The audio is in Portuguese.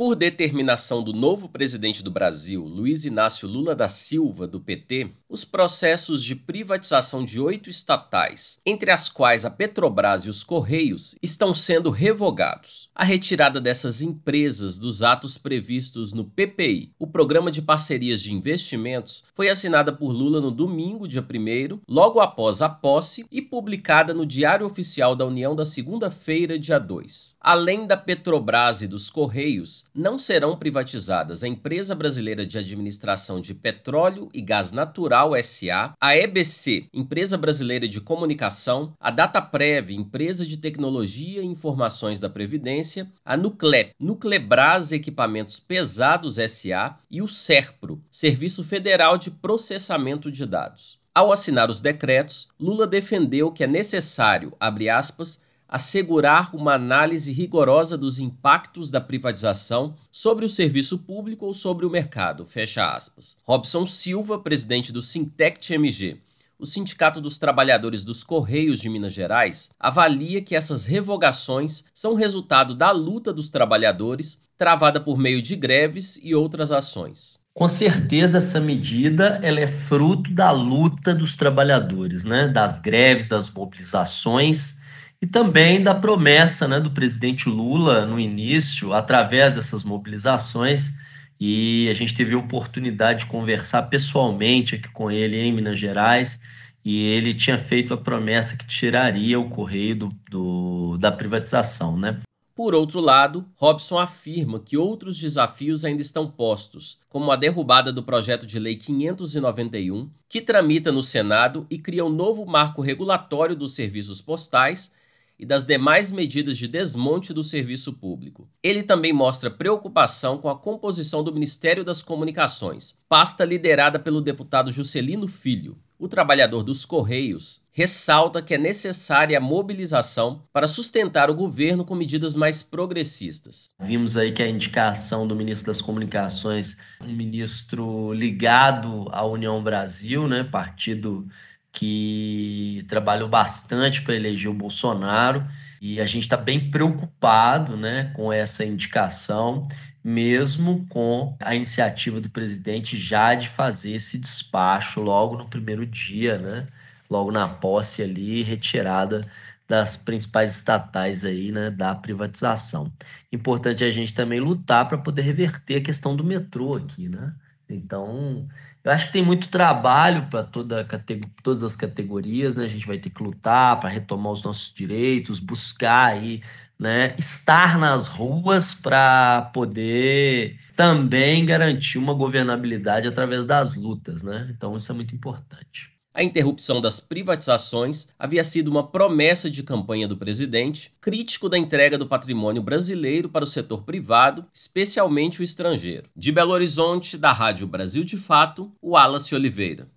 Por determinação do novo presidente do Brasil, Luiz Inácio Lula da Silva, do PT, os processos de privatização de oito estatais, entre as quais a Petrobras e os Correios, estão sendo revogados. A retirada dessas empresas dos atos previstos no PPI, o Programa de Parcerias de Investimentos, foi assinada por Lula no domingo, dia 1, logo após a posse, e publicada no Diário Oficial da União da segunda-feira, dia 2. Além da Petrobras e dos Correios, não serão privatizadas a Empresa Brasileira de Administração de Petróleo e Gás Natural SA, a EBC, Empresa Brasileira de Comunicação, a Dataprev, Empresa de Tecnologia e Informações da Previdência, a Nuclep, Nuclebras Equipamentos Pesados SA e o SERPRO, Serviço Federal de Processamento de Dados. Ao assinar os decretos, Lula defendeu que é necessário, abre aspas, assegurar uma análise rigorosa dos impactos da privatização sobre o serviço público ou sobre o mercado. Fecha aspas. Robson Silva, presidente do Sintect MG, o Sindicato dos Trabalhadores dos Correios de Minas Gerais, avalia que essas revogações são resultado da luta dos trabalhadores, travada por meio de greves e outras ações. Com certeza essa medida ela é fruto da luta dos trabalhadores, né? das greves, das mobilizações e também da promessa né, do presidente Lula no início, através dessas mobilizações, e a gente teve a oportunidade de conversar pessoalmente aqui com ele em Minas Gerais, e ele tinha feito a promessa que tiraria o correio do, do da privatização, né? Por outro lado, Robson afirma que outros desafios ainda estão postos, como a derrubada do projeto de lei 591, que tramita no Senado e cria um novo marco regulatório dos serviços postais e das demais medidas de desmonte do serviço público. Ele também mostra preocupação com a composição do Ministério das Comunicações, pasta liderada pelo deputado Juscelino Filho. O trabalhador dos Correios ressalta que é necessária a mobilização para sustentar o governo com medidas mais progressistas. Vimos aí que a indicação do ministro das Comunicações, um ministro ligado à União Brasil, né, partido que trabalhou bastante para eleger o Bolsonaro e a gente está bem preocupado né, com essa indicação, mesmo com a iniciativa do presidente já de fazer esse despacho logo no primeiro dia, né, logo na posse ali, retirada das principais estatais aí, né, da privatização. Importante a gente também lutar para poder reverter a questão do metrô aqui, né? Então, eu acho que tem muito trabalho para toda todas as categorias, né? A gente vai ter que lutar para retomar os nossos direitos, buscar aí, né? Estar nas ruas para poder também garantir uma governabilidade através das lutas, né? Então isso é muito importante. A interrupção das privatizações havia sido uma promessa de campanha do presidente, crítico da entrega do patrimônio brasileiro para o setor privado, especialmente o estrangeiro. De Belo Horizonte, da Rádio Brasil de Fato, o Wallace Oliveira.